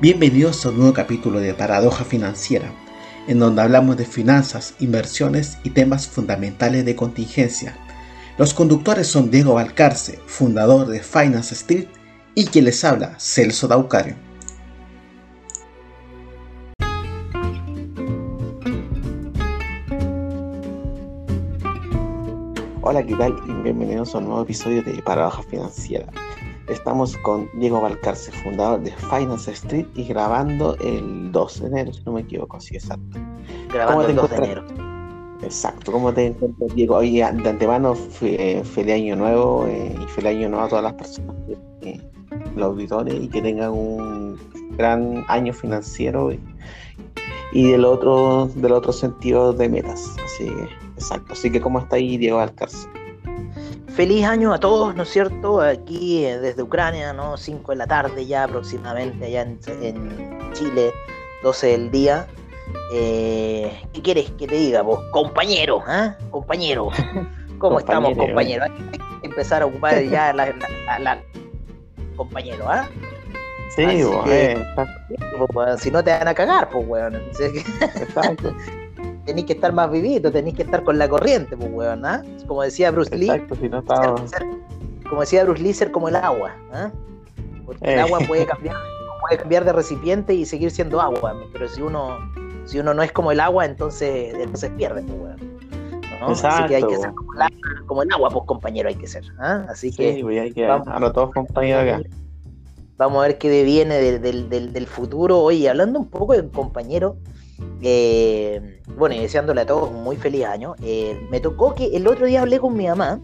Bienvenidos a un nuevo capítulo de Paradoja Financiera, en donde hablamos de finanzas, inversiones y temas fundamentales de contingencia. Los conductores son Diego Valcarce, fundador de Finance Street, y quien les habla, Celso Daucario. Hola, ¿qué tal? Y bienvenidos a un nuevo episodio de Paradoja Financiera. Estamos con Diego Valcarce, fundador de Finance Street y grabando el 2 de enero, si no me equivoco, sí, exacto. Grabando el 2 de enero. Exacto, ¿cómo te encuentras, Diego? Oye, de antemano, eh, feliz año nuevo eh, y feliz año nuevo a todas las personas, eh, los auditores, y que tengan un gran año financiero y, y del otro del otro sentido de metas. Así que, exacto. Así que, ¿cómo está ahí Diego Valcarce? Feliz año a todos, ¿no es cierto? Aquí eh, desde Ucrania, ¿no? 5 de la tarde ya aproximadamente, allá en, Chile, 12 del día. Eh, ¿Qué quieres que te diga vos? Compañero, ¿ah? Compañero. ¿Cómo estamos, compañero? Hay que empezar a ocupar ya la, la, compañero, ¿ah? Sí, eh, pues, si no te van a cagar, pues, weón. Exacto. tenéis que estar más vivito, tenéis que estar con la corriente, pues, weón, ¿ah? Como decía Bruce Lee. si no estaba... como decía Bruce Lee, ser como el agua, ¿ah? Porque el eh. agua puede cambiar, puede cambiar de recipiente y seguir siendo agua, pero si uno, si uno no es como el agua, entonces, entonces pierde, pues, weón. ¿no? Así que hay que ser como el, agua, pues compañero hay que ser. ¿ah? Así que, sí, pues, hay que vamos, a todos compañeros acá. Vamos a ver qué deviene del, del, del futuro. Oye, hablando un poco de compañero, eh, bueno, y deseándole a todos un muy feliz año. Eh, me tocó que el otro día hablé con mi mamá,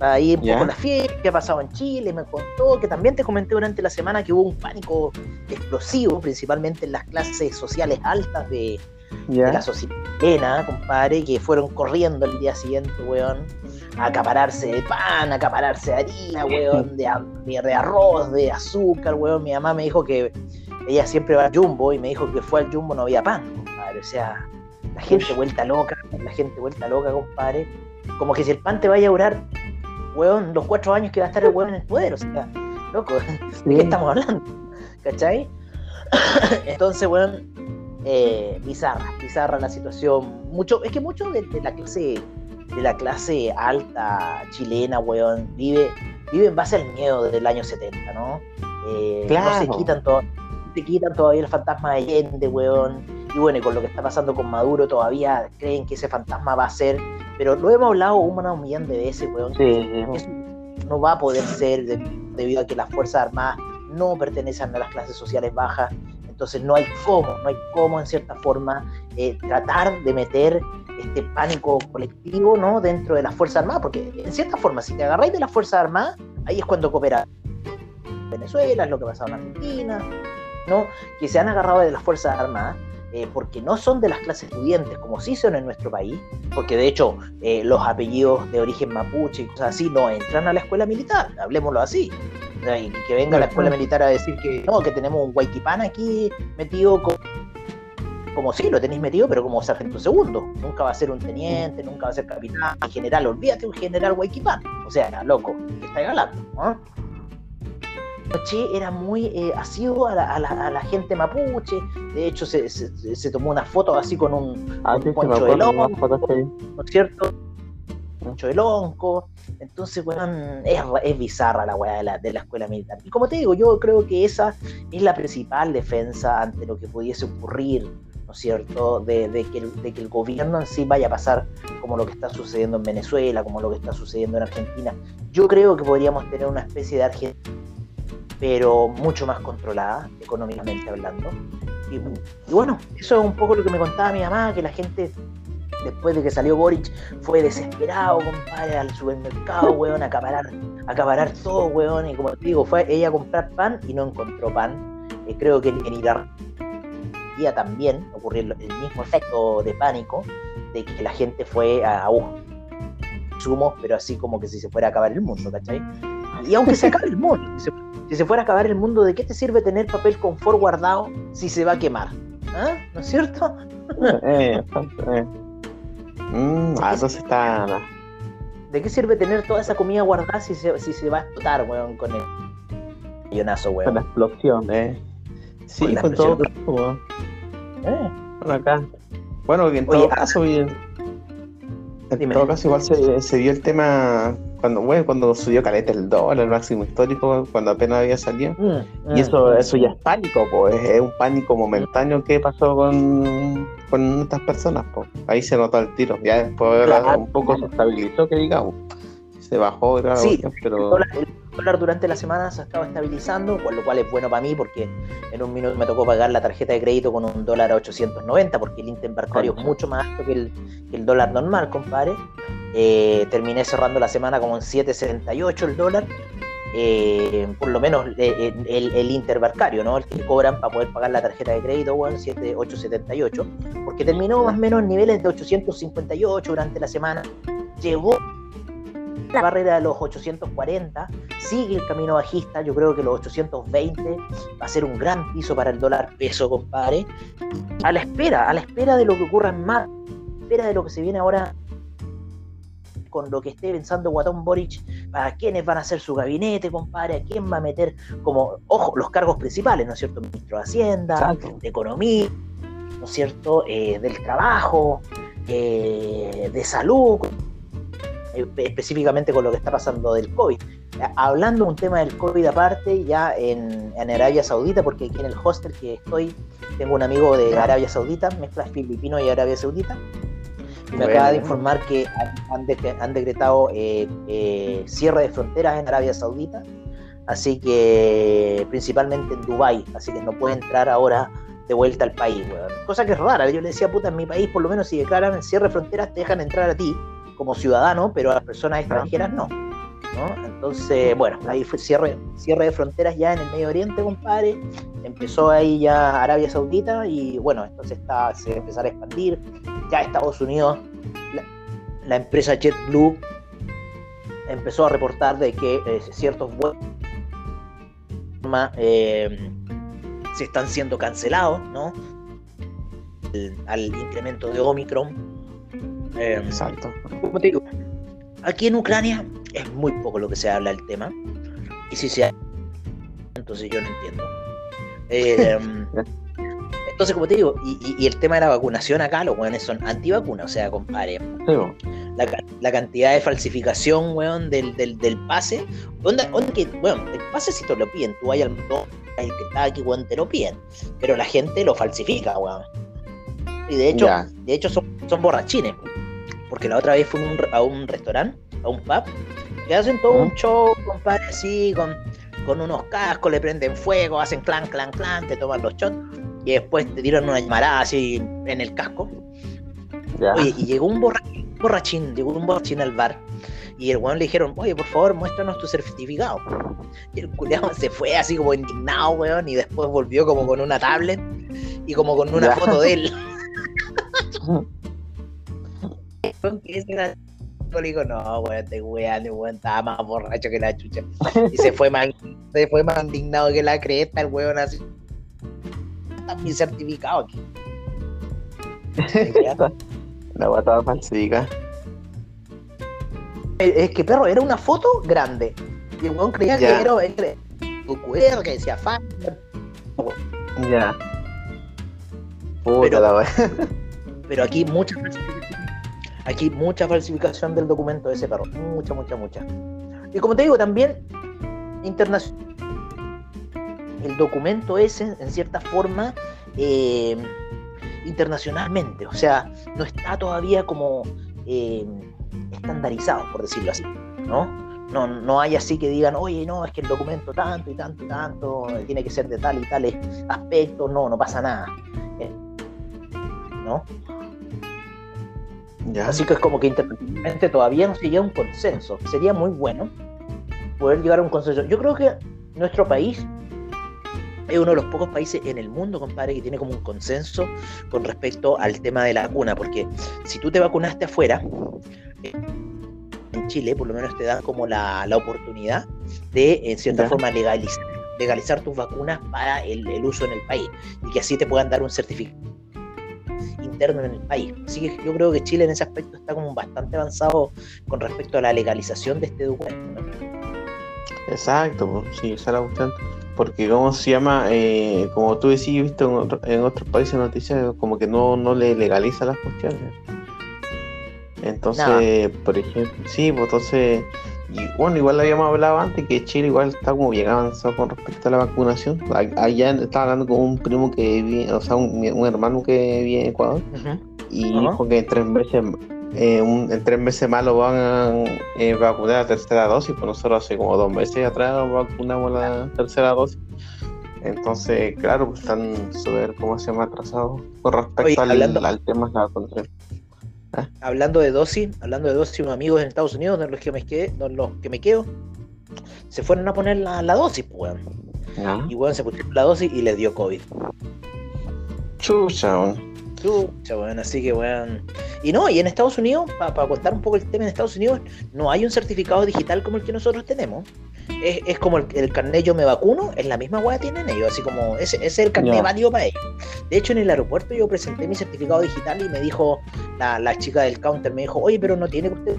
ahí un poco la fiesta que ha pasado en Chile, me contó que también te comenté durante la semana que hubo un pánico explosivo, principalmente en las clases sociales altas de, la sociedad compadre, que fueron corriendo el día siguiente, weón, a acapararse de pan, a acapararse de harina, weón, de, de arroz, de azúcar, weón. Mi mamá me dijo que ella siempre va al Jumbo y me dijo que fue al Jumbo no había pan, compadre. O sea, la gente vuelta loca, la gente vuelta loca, compadre. Como que si el pan te vaya a durar, weón, los cuatro años que va a estar el weón en el poder, o sea, loco, ¿de qué estamos hablando? ¿Cachai? Entonces, weón, eh, bizarra, bizarra la situación. Mucho, es que mucho de, la clase, de la clase alta chilena, weón, vive, vive en base al miedo desde el año 70, ¿no? Eh, claro. No se quitan todo te quitan todavía el fantasma de Allende, weón. Y bueno, y con lo que está pasando con Maduro todavía creen que ese fantasma va a ser. Pero lo hemos hablado una un millón de veces, weón. Eso no va a poder ser debido a que las Fuerzas Armadas no pertenecen a las clases sociales bajas. Entonces no hay cómo, no hay cómo en cierta forma eh, tratar de meter este pánico colectivo ¿no? dentro de las Fuerzas Armadas, porque en cierta forma, si te agarráis de las Fuerzas Armadas, ahí es cuando coopera Venezuela, es lo que ha pasado en Argentina, que se han agarrado de las Fuerzas Armadas, eh, porque no son de las clases estudiantes, como sí son en nuestro país, porque de hecho eh, los apellidos de origen mapuche y cosas así no entran a la escuela militar, hablemoslo así. Y que venga la escuela militar a decir que no, que tenemos un guayquipán aquí metido como, como sí, lo tenéis metido, pero como sargento segundo. Nunca va a ser un teniente, nunca va a ser capitán, general, olvídate un general guayquipán. O sea, loco, ¿qué estáis hablando? Che era muy eh, asiduo a la, gente mapuche. De hecho, se, tomó una foto así con un, ah, poncho de lonco, ¿no es cierto? Poncho de lonco. Entonces, weón, es, bizarra la weá de la, de la escuela militar. Y como te digo, yo creo que esa es la principal defensa ante lo que pudiese ocurrir, ¿no es cierto? De, que de que el gobierno en sí vaya a pasar como lo que está sucediendo en Venezuela, como lo que está sucediendo en Argentina. Yo creo que podríamos tener una especie de Argentina pero mucho más controlada, económicamente hablando. Y, bueno, eso es un poco lo que me contaba mi mamá, que la gente, después de que salió Boric, fue desesperado, compadre, al supermercado, weón, a acaparar, a acaparar todo, weón, y como te digo, fue ella a comprar pan y no encontró pan. Eh, creo que en, en también ocurrió el mismo efecto de pánico, de que la gente fue a, a sumos, pero así como que si se fuera a acabar el mundo, ¿cachai? Y aunque se acabe el mundo, si se fuera a acabar el mundo, ¿de qué te sirve tener papel confort guardado si se va a quemar? ¿Ah? ¿No es cierto? Eh, eh. Mm, ah, eso está. ¿De qué sirve tener toda esa comida guardada si se, si se va a explotar, weón, con el millonazo, weón? Con la explosión, eh. Sí, con todo eh. Bueno, acá. Bueno, en todo caso, bien. En todo caso, igual se, se vio el tema cuando, bueno, cuando subió caleta el dólar, el máximo histórico, cuando apenas había salido. Mm, y mm, eso, mm. eso ya es pánico, pues, es un pánico momentáneo que pasó con, con estas personas, pues. Ahí se notó el tiro. Ya después un poco se estabilizó, que digamos. Se bajó, claro, sí, pero. El dólar, durante la semana se estaba estabilizando, por lo cual es bueno para mí porque en un minuto me tocó pagar la tarjeta de crédito con un dólar a 890 porque el interbancario es mucho más alto que el, que el dólar normal, compadre. Eh, terminé cerrando la semana como en 7.78 el dólar. Eh, por lo menos eh, el, el, interbancario, ¿no? El que cobran para poder pagar la tarjeta de crédito, bueno, 7.878, porque terminó más o menos en niveles de 858 durante la semana. Llegó la barrera de los 840, sigue el camino bajista, yo creo que los 820 va a ser un gran piso para el dólar peso, compadre. A la espera, a la espera de lo que ocurra en más, a la espera de lo que se viene ahora con lo que esté pensando Guatón Boric, para quiénes van a ser su gabinete, compadre, a quién va a meter como, ojo, los cargos principales, ¿no es cierto? Ministro de Hacienda, de Economía, ¿no es cierto? Eh, del Trabajo, eh, de Salud, eh, específicamente con lo que está pasando del COVID. Hablando un tema del COVID aparte, ya en, en, Arabia Saudita, porque aquí en el hostel que estoy, tengo un amigo de Arabia Saudita, mezcla filipino y Arabia Saudita, me acaba de informar que han, decretado eh, eh, cierre de fronteras en Arabia Saudita, así que principalmente en Dubái, así que no puede entrar ahora de vuelta al país, Cosa que es rara, yo le decía, puta, en mi país por lo menos si declaran el cierre de fronteras te dejan entrar a ti como ciudadano, pero a las personas extranjeras no. Entonces, bueno, ahí fue cierre, cierre de fronteras ya en el Medio Oriente, compadre. Empezó ahí ya Arabia Saudita y bueno, entonces está, se va a empezar a expandir. Ya Estados Unidos, la, empresa JetBlue empezó a reportar de que eh, ciertos vuelos eh, se están siendo cancelados, ¿no? al incremento de Omicron. Eh, Exacto. Como te digo, aquí en Ucrania es muy poco lo que se habla del tema. Y si se entonces yo no entiendo. Eh, entonces, como te digo, y, el tema de la vacunación acá, los weones son antivacunas, o sea, compadre. la, cantidad de falsificación, weón, del, del, pase. Onda, que, weón, el pase si te lo piden, tú vayas al el que está aquí, weón, te lo piden. Pero la gente lo falsifica, weón. Y de hecho, de hecho son, son borrachines. Porque la otra vez fui a un restaurante a un pub, que hacen todo un show, compadre, así, con, con unos cascos, le prenden fuego, hacen clan, clan, clan, te toman los shots, y después te tiran una llamarada así en el casco. Oye, y llegó un borrachín, llegó un borrachín al bar, y el weón le dijeron, oye, por favor, muéstranos tu certificado. Y el culiado se fue así como indignado, weón, y después volvió como con una tablet y como con una foto de él. le dijo, no, weón, te weón, weón, estaba más borracho que la chucha. Y se fue más, se fue más indignado que la cresta, el weón así. Está mi certificado aquí. la guata falsifica. Es que perro, era una foto grande. Y el weón creía que era un QR que decía fan. Ya. Puta pero, la pero aquí muchas Aquí mucha falsificación del documento de ese perro. Mucha, mucha, mucha. Y como te digo, también internacional. El documento ese, en cierta forma, eh, internacionalmente. O sea, no está todavía como eh, estandarizado, por decirlo así. ¿no? No, no hay así que digan, oye, no, es que el documento tanto y tanto y tanto, tiene que ser de tal y tales aspectos, no, no pasa nada. Eh, ¿No? Así que es como que internacionalmente todavía no se llega a un consenso. Sería muy bueno poder llegar a un consenso. Yo creo que nuestro país es uno de los pocos países en el mundo, compadre, que tiene como un consenso con respecto al tema de la vacuna. Porque si tú te vacunaste afuera, en Chile por lo menos te dan como la, oportunidad de, en cierta forma, legalizar, legalizar tus vacunas para el uso en el país. Y que así te puedan dar un certificado interno en el país. Así que yo creo que Chile en ese aspecto está como bastante avanzado con respecto a la legalización de este documento. Exacto, sí, esa es la cuestión. porque cómo se llama, eh, como tú decís, he visto en, otros países noticias como que no, no le legaliza las cuestiones. Entonces, por ejemplo, sí, pues entonces, y, bueno, igual habíamos hablado antes que Chile igual está como bien avanzado con respecto a la vacunación. Allá estaba hablando con un primo que vive, o sea, un, hermano que vive en Ecuador, y dijo que en tres meses eh, en tres meses más lo van a eh, vacunar la tercera dosis, pues nosotros hace como dos meses atrás vacunamos la tercera dosis. Entonces, claro, pues están súper, ¿cómo se llama?, atrasados con respecto al, al, tema de la control. ¿Ah? Hablando de dosis, hablando de dosis, unos amigos en Estados Unidos, de los que me quedé, los que me quedo, se fueron a poner la, dosis, pues, Y bueno, se pusieron la dosis y les dio COVID. Chucha, Chucha, bueno, así que bueno. Y no, y en Estados Unidos, para contar un poco el tema en Estados Unidos, no hay un certificado digital como el que nosotros tenemos. Es, es como el, el, carnet yo me vacuno, es la misma weá tienen ellos, así como ese, es el carnet válido para ellos. De hecho, en el aeropuerto yo presenté mi certificado digital y me dijo la, la chica del counter, me dijo, oye, pero no tiene usted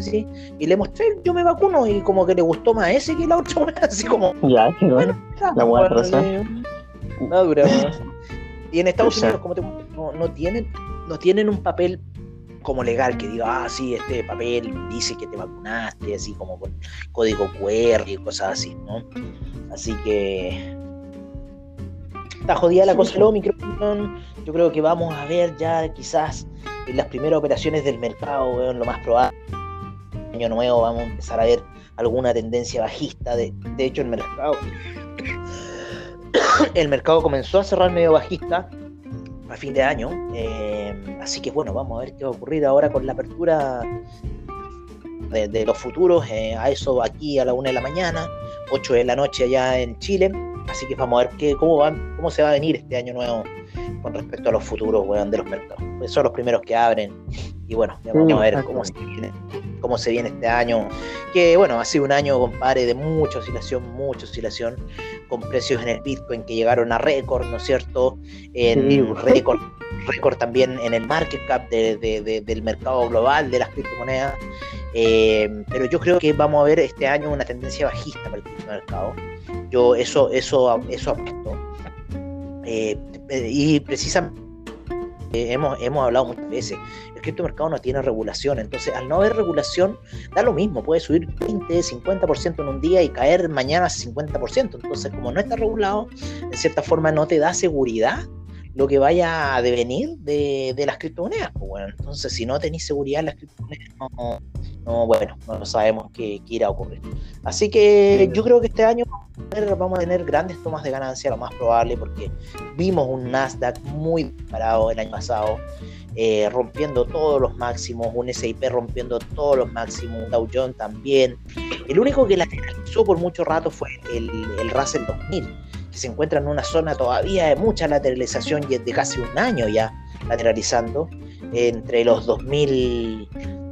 así. Y le mostré, yo me vacuno, y como que le gustó más ese que la otra, así como. Ya, qué bueno. La buena razón. No dura, Y en Estados Unidos, como te no, no tienen, no tienen un papel como legal que diga, ah, sí, este papel dice que te vacunaste, así como con código QR y cosas así, ¿no? Así que está jodida la cosa del Omicron. Yo creo que vamos a ver ya quizás en las primeras operaciones del mercado, lo más probable. Año nuevo vamos a empezar a ver alguna tendencia bajista. De, de hecho, el mercado. el mercado comenzó a cerrar medio bajista a fin de año. Eh, así que bueno, vamos a ver qué va a ocurrir ahora con la apertura de, los futuros. Eh, a eso aquí a la una de la mañana, 8 de la noche allá en Chile. Así que vamos a ver qué, cómo, va, cómo se va a venir este año nuevo con respecto a los futuros de los mercados. Pues son los primeros que abren. Y bueno, vamos a ver cómo se, viene, cómo se viene este año. Que bueno, ha sido un año, compadre, de mucha oscilación, mucha oscilación, con precios en el Bitcoin que llegaron a récord, ¿no es cierto? En récord, récord también en el market cap del mercado global de las criptomonedas. Eh, pero yo creo que vamos a ver este año una tendencia bajista para el criptomercado. Yo eso, eso, eso apuesto. Eh, y precisamente eh, hemos, hemos hablado muchas veces, el criptomercado no tiene regulación, entonces al no haber regulación da lo mismo, puede subir 20, 50% en un día y caer mañana 50%, entonces como no está regulado, en cierta forma no te da seguridad lo que vaya a devenir de, las criptomonedas. Pues bueno, entonces si no tenéis seguridad en las criptomonedas, no, bueno, no sabemos qué, qué, irá a ocurrir. Así que yo creo que este año vamos a tener grandes tomas de ganancia, lo más probable, porque vimos un Nasdaq muy parado el año pasado, eh, rompiendo todos los máximos, un SIP rompiendo todos los máximos, un Dow Jones también. El único que lateralizó por mucho rato fue el, el Russell 2000 que se encuentra en una zona todavía de mucha lateralización y de casi un año ya lateralizando, entre los 2000,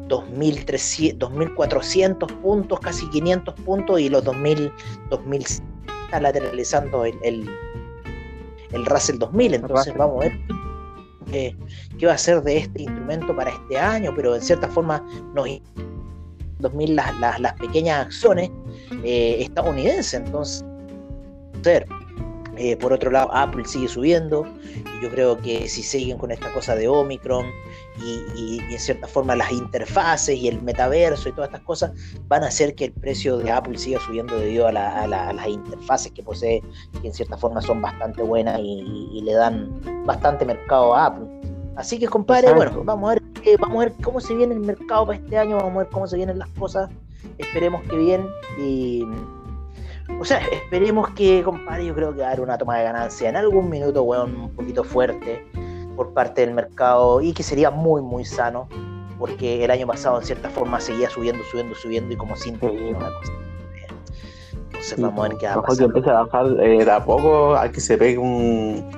2.400 puntos, casi 500 puntos, y los 2000, 2000 está lateralizando el, el, el Russell 2000. Entonces vamos a ver qué, va a ser de este instrumento para este año, pero en cierta forma nos 2000 las, las, las pequeñas acciones eh, estadounidenses. Entonces, eh, por otro lado, Apple sigue subiendo y yo creo que si siguen con esta cosa de Omicron y, en cierta forma las interfaces y el metaverso y todas estas cosas van a hacer que el precio de Apple siga subiendo debido a, las interfaces que posee, que en cierta forma son bastante buenas y, le dan bastante mercado a Apple. Así que, compadre, bueno, vamos a ver, eh, vamos a ver cómo se viene el mercado para este año, vamos a ver cómo se vienen las cosas. Esperemos que bien y o sea, esperemos que, compadre, yo creo que va a haber una toma de ganancia en algún minuto, weón, un poquito fuerte por parte del mercado y que sería muy, muy sano, porque el año pasado, en cierta forma, seguía subiendo, subiendo, subiendo y como sin una cosa. Entonces, vamos a ver qué va a pasar. que empiece a bajar eh, de a poco, a que se pegue un,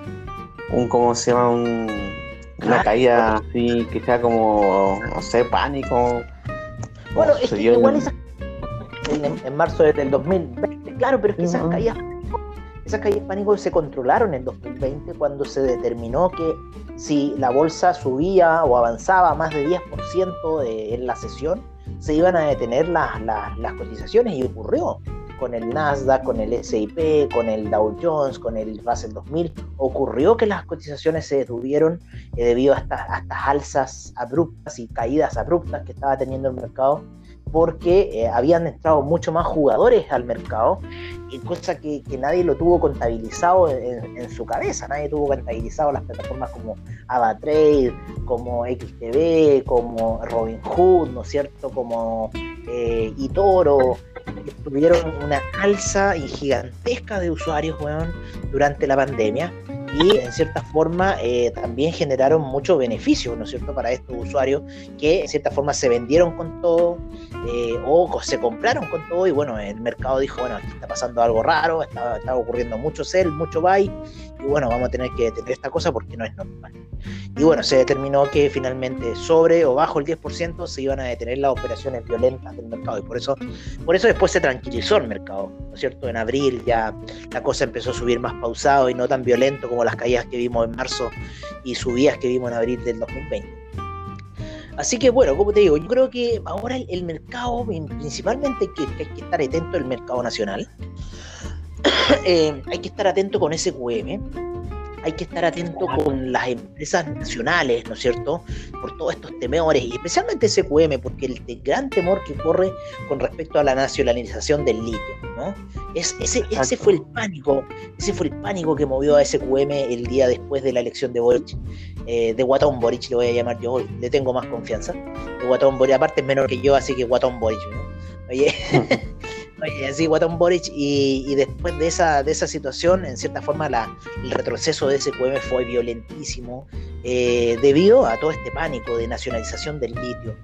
un ¿cómo se llama? Un, una caída así, que sea como, no sé, pánico. Bueno, es que igual esa en, marzo del 2020, claro, pero es que esas caídas esas caídas de pánico se controlaron en 2020 cuando se determinó que si la bolsa subía o avanzaba más de 10% en la sesión, se iban a detener las, las, cotizaciones. Y ocurrió. con el Nasdaq, con el SIP, con el Dow Jones, con el Russell 2000, ocurrió que las cotizaciones se detuvieron eh, debido a estas, a estas alzas abruptas y caídas abruptas que estaba teniendo el mercado porque eh, habían entrado mucho más jugadores al mercado, y cosa que, nadie lo tuvo contabilizado en, su cabeza, nadie tuvo contabilizado las plataformas como AvaTrade, como XTB, como Robinhood, ¿no es cierto?, como eh, eToro, que tuvieron una alza gigantesca de usuarios durante la pandemia y en cierta forma eh, también generaron mucho beneficio, ¿no es cierto?, para estos usuarios que en cierta forma se vendieron con todo eh, o se compraron con todo y bueno, el mercado dijo, bueno, aquí está pasando algo raro, está, está ocurriendo mucho sell, mucho buy y bueno, vamos a tener que detener esta cosa porque no es normal. Y bueno, se determinó que finalmente sobre o bajo el 10% se iban a detener las operaciones violentas del mercado y por eso, por eso después se tranquilizó el mercado, ¿no es cierto? En abril ya la cosa empezó a subir más pausado y no tan violento como las caídas que vimos en marzo y subidas que vimos en abril del 2020. Así que bueno, como te digo, yo creo que ahora el, mercado, principalmente que, hay que estar atento al mercado nacional, eh, hay que estar atento con SQM, hay que estar atento con las empresas nacionales, ¿no es cierto? Por todos estos temores, y especialmente SQM, porque el, gran temor que corre con respecto a la nacionalización del litio, ¿no? Es, ese, ese fue el pánico, ese fue el pánico que movió a SQM el día después de la elección de Boric, eh, de Guatón Boric, le voy a llamar yo, le tengo más confianza, de Guatón Boric, aparte es menor que yo, así que Guatón Boric, ¿no? Oye, Oye, así Guatón Boric, y, después de esa, de esa situación, en cierta forma, la, el retroceso de SQM fue violentísimo eh, debido a todo este pánico de nacionalización del litio.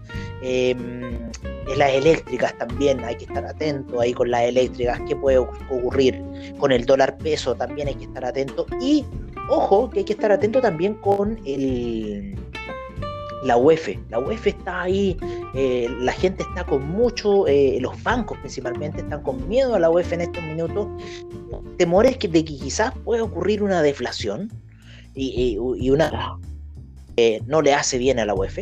Em, en las eléctricas también hay que estar atento ahí con las eléctricas, qué puede ocurrir con el dólar peso, también hay que estar atento. Y ojo, que hay que estar atento también con el la UEF. La UEF está ahí, eh, la gente está con mucho, eh, los bancos principalmente están con miedo a la UEF en estos minutos, temores de que quizás pueda ocurrir una deflación y, una eh, no le hace bien a la UEF,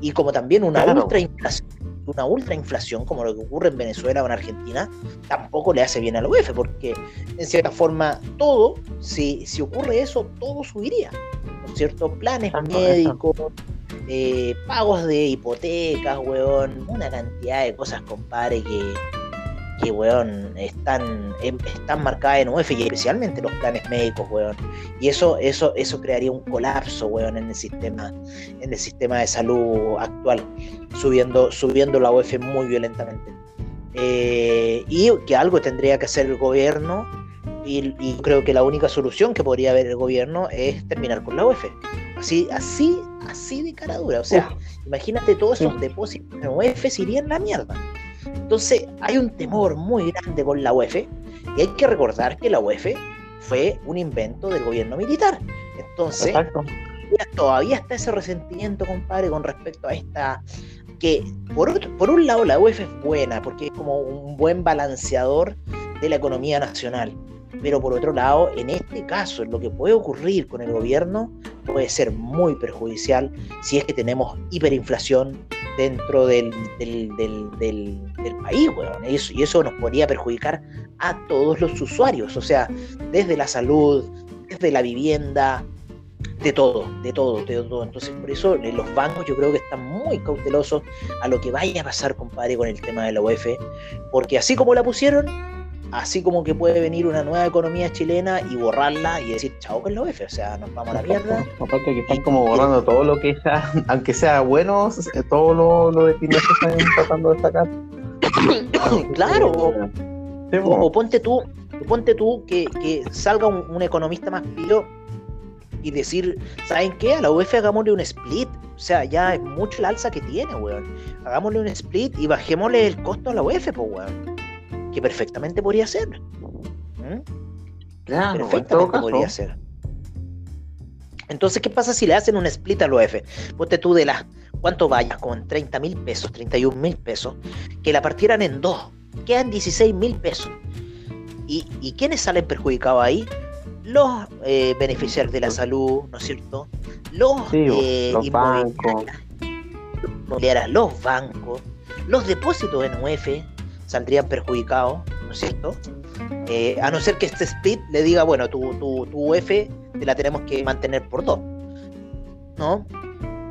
y como también una ultrainflación una ultrainflación como lo que ocurre en Venezuela o en Argentina, tampoco le hace bien a la UEF, porque en cierta forma todo, si, si ocurre eso, todo subiría. ¿No es cierto? Planes médicos, pagos de hipotecas, weón, una cantidad de cosas, compadre, que, que weón, están, em, están marcadas en UEF y especialmente los planes médicos, weón. Y eso, eso, eso crearía un colapso, weón, en el sistema, en el sistema de salud actual, subiendo, subiendo la UEF muy violentamente. Eh, y que algo tendría que hacer el gobierno y, y, creo que la única solución que podría haber el gobierno es terminar con la UEF. Así, así, así de cara dura. O sea, imagínate todos esos depósitos en UEF se irían la mierda. Entonces, hay un temor muy grande con la UEF. Y hay que recordar que la UEF fue un invento del gobierno militar. Entonces, todavía está ese resentimiento, compadre, con respecto a esta que por, por un lado la UEF es buena porque es como un buen balanceador de la economía nacional. Pero por otro lado, en este caso, lo que puede ocurrir con el gobierno puede ser muy perjudicial si es que tenemos hiperinflación dentro del, país, y eso nos podría perjudicar a todos los usuarios, o sea, desde la salud, desde la vivienda, de todo, de todo, de todo. Entonces, por eso eh, los bancos yo creo que están muy cautelosos a lo que vaya a pasar, compadre, con el tema de la UEF, porque así como la pusieron, así como que puede venir una nueva economía chilena y borrarla y decir chao con la UEF, o sea, nos vamos a la mierda. Aparte que están como borrando todo lo que sea, aunque sea bueno, todo lo, lo de que están tratando de sacar. claro, o, ponte tú, ponte tú que, que salga un, economista más pilo y decir, ¿saben qué? A la UEF hagámosle un split. O sea, ya es mucho el alza que tiene, weón. Hagámosle un split y bajémosle el costo a la UEF, pues, weón que perfectamente podría ser. ¿Mm? Claro, perfectamente podría ser. Entonces, ¿qué pasa si le hacen un split al OF? Ponte tú de las, ¿cuánto vayas? Con 30 mil pesos, 31 mil pesos, que la partieran en dos, quedan 16 mil pesos. ¿Y, ¿Y quiénes salen perjudicados ahí? Los eh, beneficiarios de la salud, ¿no es cierto? Los, eh, los bancos. los bancos, los depósitos en UF, saldrían perjudicados, ¿no ¿no es cierto? Eh, a no ser que este split le diga, bueno, tu, tu, tu UF te la tenemos que mantener por dos, ¿no?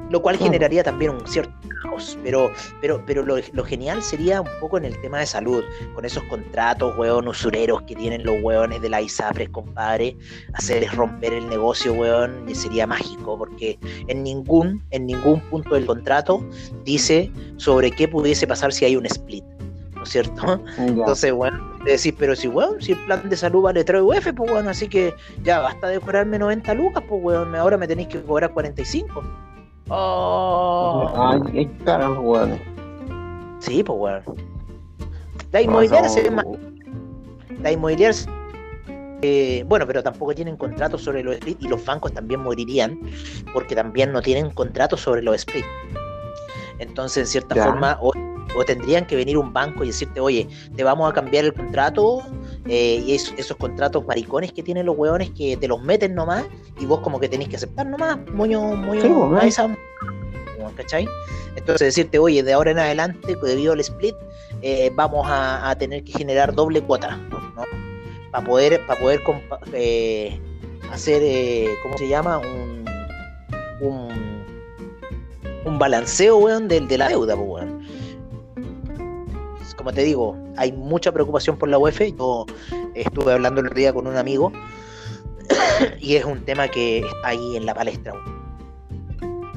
Lo cual generaría también un cierto caos, pero, pero, pero lo, lo, genial sería un poco en el tema de salud, con esos contratos, weón, usureros que tienen los weones de la ISAPRES, compadre, hacerles romper el negocio, weón, y sería mágico, porque en ningún, en ningún punto del contrato dice sobre qué pudiese pasar si hay un split. ¿No es cierto? Entonces, bueno, decís, pero si, weón, si el plan de salud vale 3 UF, pues, bueno, así que ya basta de cobrarme 90 lucas, pues, weón, ahora me tenéis que cobrar 45. Oh. Ay, qué carajo, weón. Sí, pues, weón. La inmobiliaria se ve más. La inmobiliaria eh, bueno, pero tampoco tienen contratos sobre los split y los bancos también morirían porque también no tienen contratos sobre los split. Entonces, en cierta ya. forma, hoy o tendrían que venir un banco y decirte, oye, te vamos a cambiar el contrato, eh, y es, esos contratos maricones que tienen los hueones que te los meten nomás, y vos como que tenés que aceptar nomás, moño, moño, sí, a esa, ¿cachai? Entonces decirte, oye, de ahora en adelante, debido al split, eh, vamos a, a, tener que generar doble cuota, ¿no? Para poder, para poder eh, hacer, eh, ¿cómo se llama? Un, un, un balanceo, weón, de, de la deuda, pues, weón como te digo, hay mucha preocupación por la UEF. Yo estuve hablando el otro día con un amigo y es un tema que está ahí en la palestra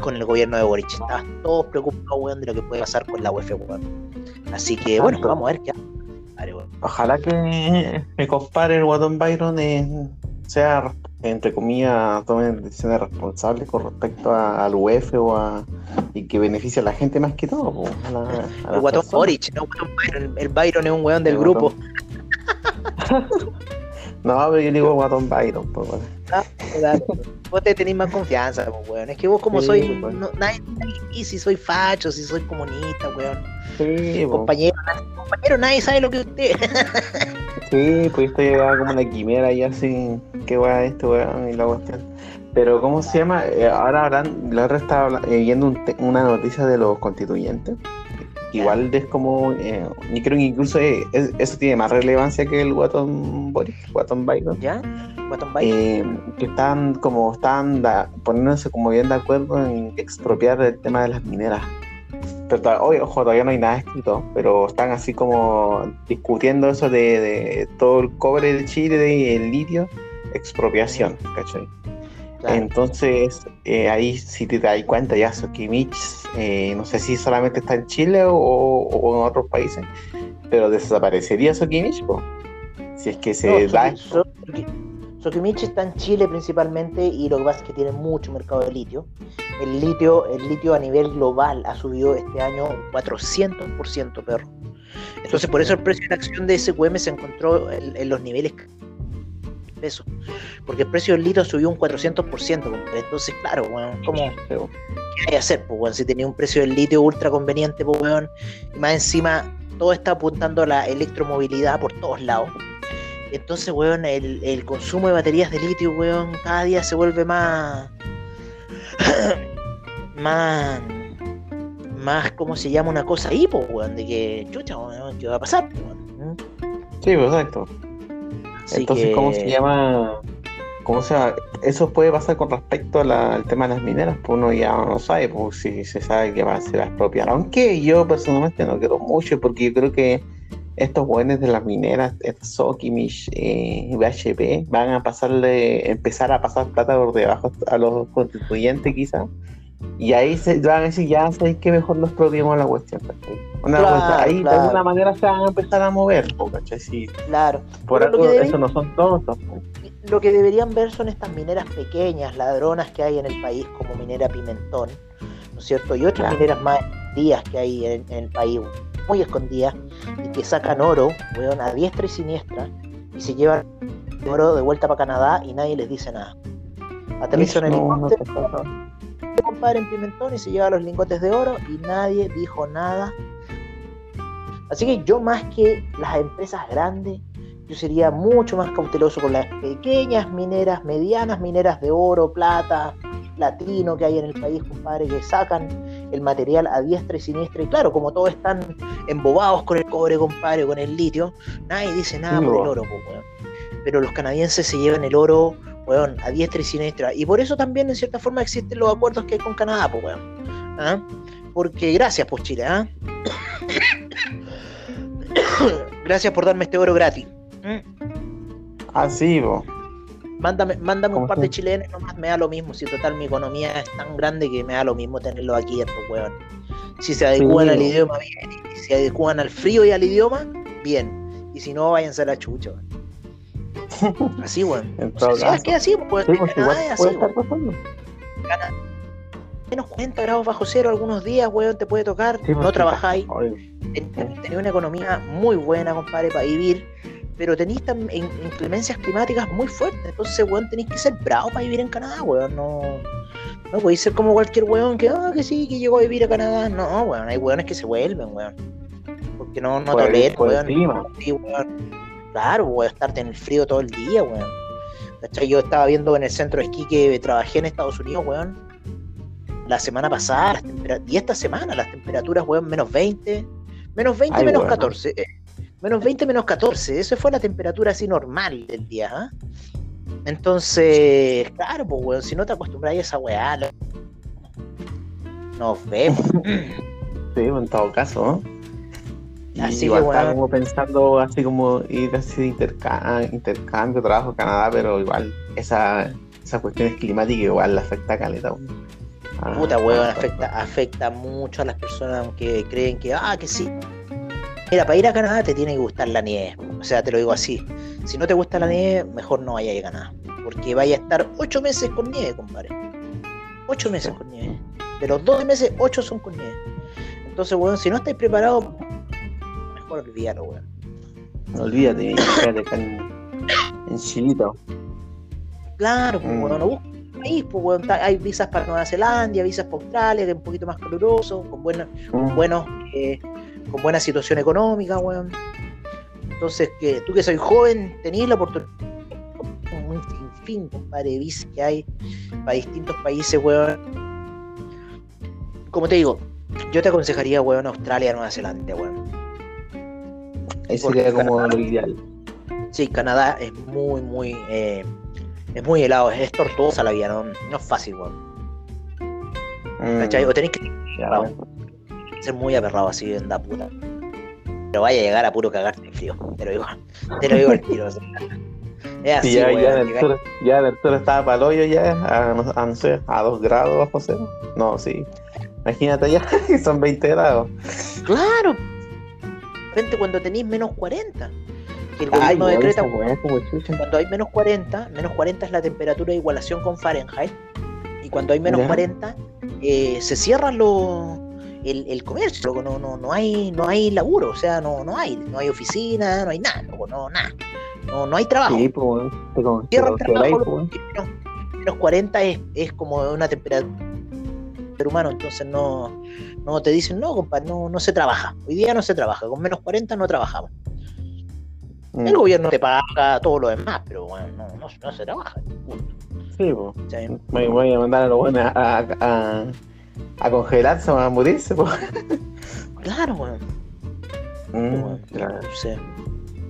con el gobierno de Boric. Estaban todos preocupados, weón, de lo que puede pasar con la UEF, weón. Así que, bueno, vamos a ver qué Ojalá que mi compadre el Guatón Byron eh, sea entre comillas, tomen decisiones responsables con respecto a, al UEF o a, y que beneficie a la gente más que todo. Po, a la, a el guatón no Byron. El Byron es un weón del el grupo. no, pero yo digo guatón Byron. Bueno. ah, claro. Vos te tenés más confianza, pues, weón. Es que vos como sí, soy, no, nadie, y si soy facho, si soy comunista, weón. Sí, compañero, compañero, nadie sabe lo que usted. sí, pues esto llegaba como una quimera y así, qué weón esto, weón, y la cuestión. Pero, ¿cómo se llama? Eh, ahora hablan, la otra estaba eh, viendo un una noticia de los constituyentes. Igual es como, eh, y creo que incluso es, eso tiene más relevancia que el Guatón Boris, Guatón Biden. ¿Ya? Guatón Biden. Eh, que están como, están da, poniéndose como bien de acuerdo en expropiar el tema de las mineras pero hoy, ojo, todavía no hay nada escrito, pero están así como discutiendo eso de, de todo el cobre de Chile y el litio, expropiación, ¿cachai? Claro. Entonces, eh, ahí si te das cuenta, ya Sokimich, eh, no sé si solamente está en Chile o, o en otros países, pero desaparecería Sokimich, si es que se no, da. Sokimich está en Chile principalmente y lo que pasa es que tiene mucho mercado de litio. El litio, el litio a nivel global ha subido este año un 400%, perro. Entonces por eso el precio de la acción de SQM se encontró en, en los niveles pesos. Porque el precio del litio subió un 400%. Entonces, claro, bueno, ¿cómo, ¿qué hay que hacer? Pues, bueno, si tenía un precio del litio ultra conveniente, pues, bueno, y más encima todo está apuntando a la electromovilidad por todos lados. Entonces, weón, el, el, consumo de baterías de litio, weón, cada día se vuelve más. más. más, ¿cómo se llama? Una cosa hipo, weón, de que, chucha, weón, ¿qué va a pasar, weón? Sí, pues, exacto. Así Entonces, que... ¿cómo se llama? ¿Cómo se llama? Eso puede pasar con respecto a la, al tema de las mineras, pues uno ya no sabe, pues si se sabe que va a ser expropiar. Aunque yo personalmente no quiero mucho, porque yo creo que estos buenos de las mineras, Sokimich, eh, BHP, van a pasarle, empezar a pasar plata por debajo a los constituyentes quizás. Y ahí se van a decir, ya sabéis que mejor nos propiemos la cuestión. Una claro, cuestión, ahí claro. de alguna manera se van a empezar a mover, ¿cachai? Sí. Claro. Por Pero algo eso no son todos. Lo que deberían ver son estas mineras pequeñas, ladronas que hay en el país, como minera Pimentón, ¿no es cierto? Y otras claro. mineras más días que hay en, en el país, muy escondidas y que sacan oro, weón, a diestra y siniestra y se llevan oro de vuelta para Canadá y nadie les dice nada. Aterrizan en el helicóptero, no compadre en Pimentón y se lleva los lingotes de oro y nadie dijo nada. Así que yo más que las empresas grandes, yo sería mucho más cauteloso con las pequeñas mineras, medianas mineras de oro, plata, platino que hay en el país, compadre, que sacan el material a diestra y siniestra. Y claro, como todos están embobados con el cobre, compadre, con el litio, nadie dice nada por el oro, weón. Pero los canadienses se llevan el oro, weón, a diestra y siniestra. Y por eso también, en cierta forma, existen los acuerdos que hay con Canadá, pues, weón. ¿Ah? Porque gracias, pues, Chile, ¿ah? gracias por darme este oro gratis. ¿Mm? Así, ah. Mándame, mándame un par de chilenos, nomás me da lo mismo. Si total mi economía es tan grande que me da lo mismo tenerlo aquí, estos weón. Si se adecuan al idioma, bien. Y si se adecuan al frío y al idioma, bien. Y si no, váyanse a la chucha, Así, weón. es que así, pues, sí, pues, igual así, Menos 40 grados bajo cero algunos días, weón, te puede tocar. Pues, no trabajáis. Tenés una economía muy buena, compadre, para vivir pero tenéis inclemencias climáticas muy fuertes. Entonces, weón, tenéis que ser bravo para vivir en Canadá, weón. No, no podéis ser como cualquier weón que, ah, que sí, que llegó a vivir a Canadá. No, weón, hay weones que se vuelven, weón. Porque no, no toleran, weón. Sí, weón. Claro, weón, estarte en el frío todo el día, weón. Yo estaba viendo en el centro de esquí que trabajé en Estados Unidos, weón. La semana pasada, y esta semana, las temperaturas, weón, menos 20, menos 20, menos 14 menos 20, menos 14. Eso fue la temperatura así normal del día. ¿ah? Entonces, claro, pues, weón, si no te acostumbras a esa weá, nos vemos. sí, en todo caso, ¿no? Así igual que, como pensando así como ir así de intercambio, intercambio, trabajo en Canadá, pero igual esa, esa cuestión climática igual le afecta a Caleta. Puta weón, afecta, afecta mucho a las personas que creen que, ah, que sí, Mira, para ir a Canadá te tiene que gustar la nieve. O sea, te lo digo así. Si no te gusta la nieve, mejor no vayas a Canadá. Porque vaya a estar ocho meses con nieve, compadre. Ocho meses con nieve. De los 12 meses, ocho son con nieve. Entonces, weón, si no estáis preparados, mejor olvídalo, weón. No olvídate, quédate acá en, en Chilito. Claro, pues, mm. no país, pues, weón, hay visas para Nueva Zelanda, visas para Australia, que es un poquito más caluroso, con, buenos, mm. buenos eh, con buena situación económica, weón. Entonces, que tú que soy joven, tenéis la oportunidad, un sinfín, compadre, de que hay para distintos países, weón. Como te digo, yo te aconsejaría, weón, Australia, Nueva Zelanda, weón. Ahí sería como lo ideal. Sí, Canadá es muy, muy, eh, es muy helado, es, tortuosa la vida, no, no es fácil, weón. Mm. O tenéis que ser muy aperrado así en la puta. Pero vaya a llegar a puro cagarte de frío. Te lo digo, te lo digo al tiro. Es así, ya, ya, el sur, ya el sur estaba para el hoyo ya, a, no sé, a 2 grados bajo cero. No, sí. Imagínate ya, son 20 grados. Claro. Frente cuando tenéis menos 40. Que el gobierno decreta cuando hay menos 40, menos 40 es la temperatura de igualación con Fahrenheit. Y cuando hay menos 40, eh, se cierran los el, el comercio, no, no, no hay, no hay laburo, o sea, no, no hay, no hay oficina, no hay nada, no, nada, no, no hay trabajo. Sí, pues, Tierra trabajo, menos, 40 es, es como una temperatura humano, entonces no, no te dicen, no, compadre, no, no se trabaja, hoy día no se trabaja, con menos 40 no trabajamos. Mm. El gobierno te paga todo lo demás, pero bueno, no, no, no se trabaja. Punto. Sí, pues. me voy a mandar a los buenos a, a, a congelarse o a morirse. Claro, weón. Mm, claro.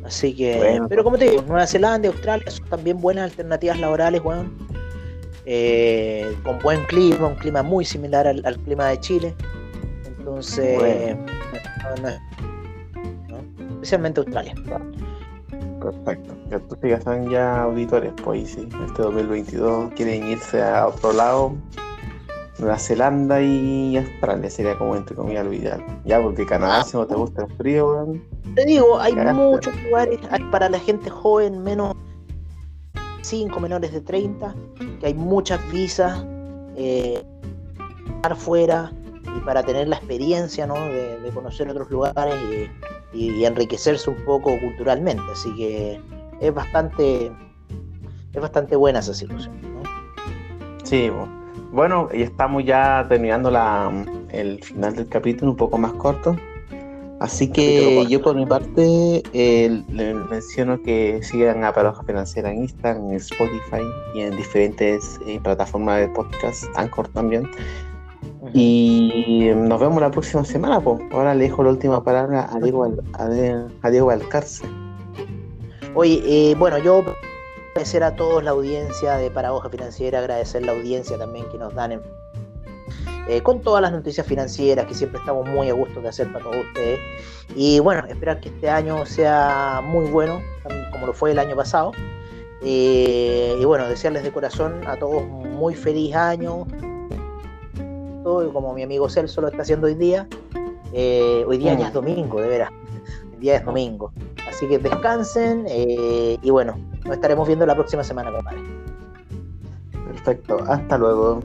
Así que, pero como te digo, Nueva Zelanda y Australia son también buenas alternativas laborales, weón. Eh, con buen clima, un clima muy similar al, clima de Chile. Entonces, especialmente Australia. Perfecto. Ya saben ya auditores, pues sí, este 2022 quieren irse a otro lado, Nueva Zelanda y Australia sería como entre comillas lo ideal. Ya, porque Canadá, ah. si no te gusta el frío, Te digo, hay muchos lugares para la gente joven, menos 5, menores de 30, que hay muchas visas eh, para fuera y para tener la experiencia ¿no? de, conocer otros lugares y, enriquecerse un poco culturalmente. Así que es bastante, es bastante buena esa situación. ¿no? Sí, bueno, y estamos ya terminando la, el final del capítulo, un poco más corto. Así que yo por mi parte eh, les menciono que sigan a Paradoja Financiera en Instagram, en Spotify y en diferentes eh, plataformas de podcast, Anchor también. Y nos vemos la próxima semana, pues. Ahora le dejo la última palabra a Diego, a, Diego Alcárcel. Oye, eh, bueno, yo agradecer a todos la audiencia de Paradoja Financiera, agradecer la audiencia también que nos dan eh, con todas las noticias financieras que siempre estamos muy a gusto de hacer para todos ustedes. Y bueno, esperar que este año sea muy bueno, como lo fue el año pasado. Eh, y bueno, desearles de corazón a todos muy feliz año. Todo, como mi amigo Celso lo está haciendo hoy día. Eh, hoy día ya es mm. domingo, de veras. Día es domingo. Así que descansen y bueno, nos estaremos viendo la próxima semana, compadre. Perfecto, hasta luego.